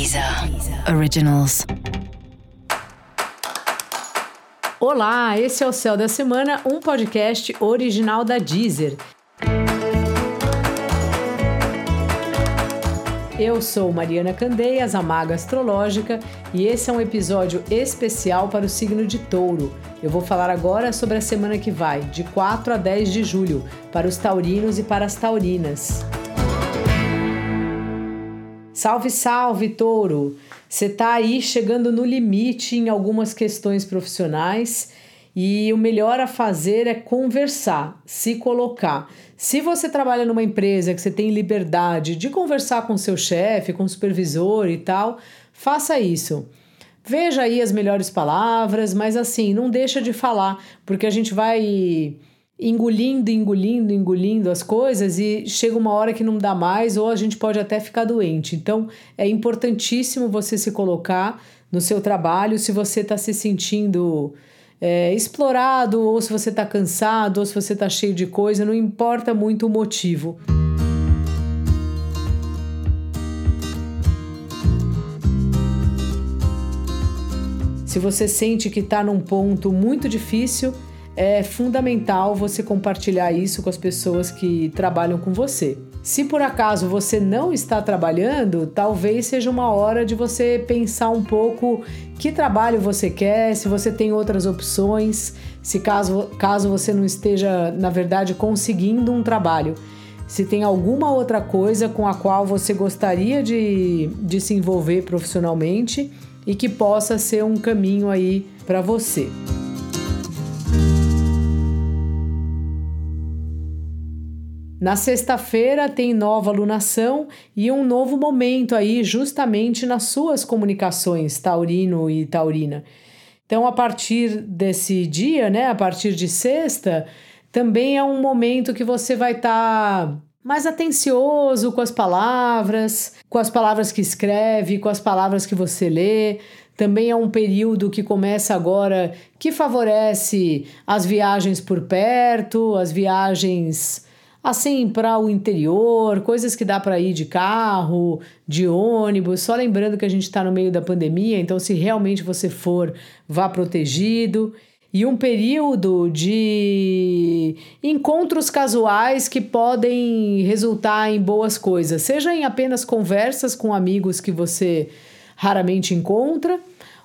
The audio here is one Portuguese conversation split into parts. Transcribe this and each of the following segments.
Deezer Originals. Olá, esse é o Céu da Semana, um podcast original da Deezer. Eu sou Mariana Candeias, a Maga Astrológica, e esse é um episódio especial para o signo de Touro. Eu vou falar agora sobre a semana que vai, de 4 a 10 de julho, para os taurinos e para as taurinas. Salve, salve, touro! Você está aí chegando no limite em algumas questões profissionais e o melhor a fazer é conversar, se colocar. Se você trabalha numa empresa que você tem liberdade de conversar com seu chefe, com o supervisor e tal, faça isso. Veja aí as melhores palavras, mas assim, não deixa de falar, porque a gente vai engolindo, engolindo, engolindo as coisas e chega uma hora que não dá mais ou a gente pode até ficar doente. Então é importantíssimo você se colocar no seu trabalho se você está se sentindo é, explorado ou se você está cansado ou se você está cheio de coisa, não importa muito o motivo. Se você sente que está num ponto muito difícil, é fundamental você compartilhar isso com as pessoas que trabalham com você. Se por acaso você não está trabalhando, talvez seja uma hora de você pensar um pouco que trabalho você quer, se você tem outras opções, se caso, caso você não esteja, na verdade, conseguindo um trabalho. Se tem alguma outra coisa com a qual você gostaria de, de se envolver profissionalmente e que possa ser um caminho aí para você. Na sexta-feira tem nova lunação e um novo momento aí, justamente nas suas comunicações, taurino e taurina. Então, a partir desse dia, né, a partir de sexta, também é um momento que você vai estar tá mais atencioso com as palavras, com as palavras que escreve, com as palavras que você lê. Também é um período que começa agora que favorece as viagens por perto, as viagens assim para o interior, coisas que dá para ir de carro, de ônibus. Só lembrando que a gente está no meio da pandemia, então se realmente você for, vá protegido. E um período de encontros casuais que podem resultar em boas coisas, seja em apenas conversas com amigos que você raramente encontra,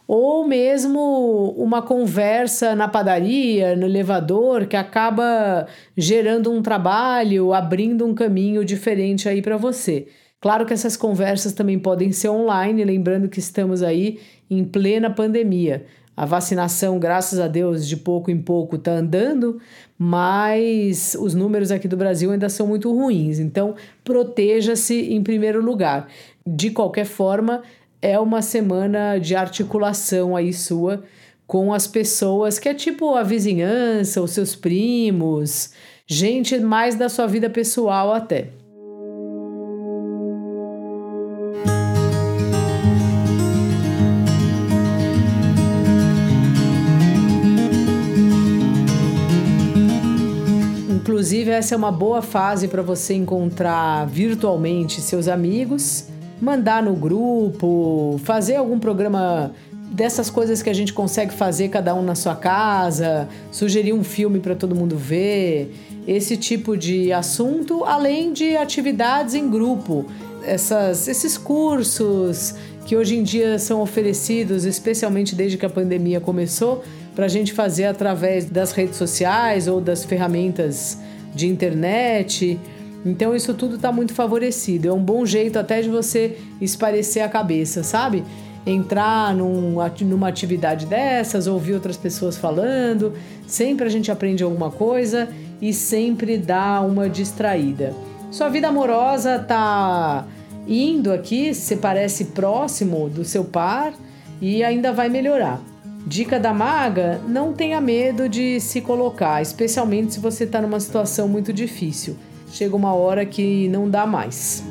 ou mesmo uma conversa na padaria, no elevador, que acaba gerando um trabalho, abrindo um caminho diferente aí para você. Claro que essas conversas também podem ser online, lembrando que estamos aí em plena pandemia. A vacinação, graças a Deus, de pouco em pouco está andando, mas os números aqui do Brasil ainda são muito ruins. Então, proteja-se em primeiro lugar. De qualquer forma, é uma semana de articulação aí sua com as pessoas que é tipo a vizinhança, os seus primos, gente mais da sua vida pessoal até. Inclusive, essa é uma boa fase para você encontrar virtualmente seus amigos mandar no grupo, fazer algum programa dessas coisas que a gente consegue fazer cada um na sua casa, sugerir um filme para todo mundo ver, esse tipo de assunto, além de atividades em grupo, essas, esses cursos que hoje em dia são oferecidos, especialmente desde que a pandemia começou, para a gente fazer através das redes sociais ou das ferramentas de internet. Então isso tudo está muito favorecido. É um bom jeito até de você esparecer a cabeça, sabe? Entrar num, numa atividade dessas, ouvir outras pessoas falando. Sempre a gente aprende alguma coisa e sempre dá uma distraída. Sua vida amorosa tá indo aqui, se parece próximo do seu par e ainda vai melhorar. Dica da maga: não tenha medo de se colocar, especialmente se você está numa situação muito difícil chega uma hora que não dá mais.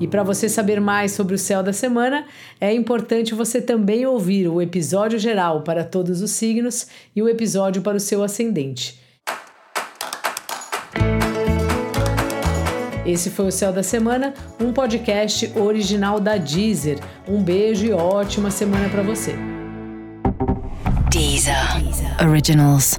E para você saber mais sobre o céu da semana, é importante você também ouvir o episódio geral para todos os signos e o episódio para o seu ascendente. Esse foi o Céu da Semana, um podcast original da Deezer. Um beijo e ótima semana para você. Deezer. Originals.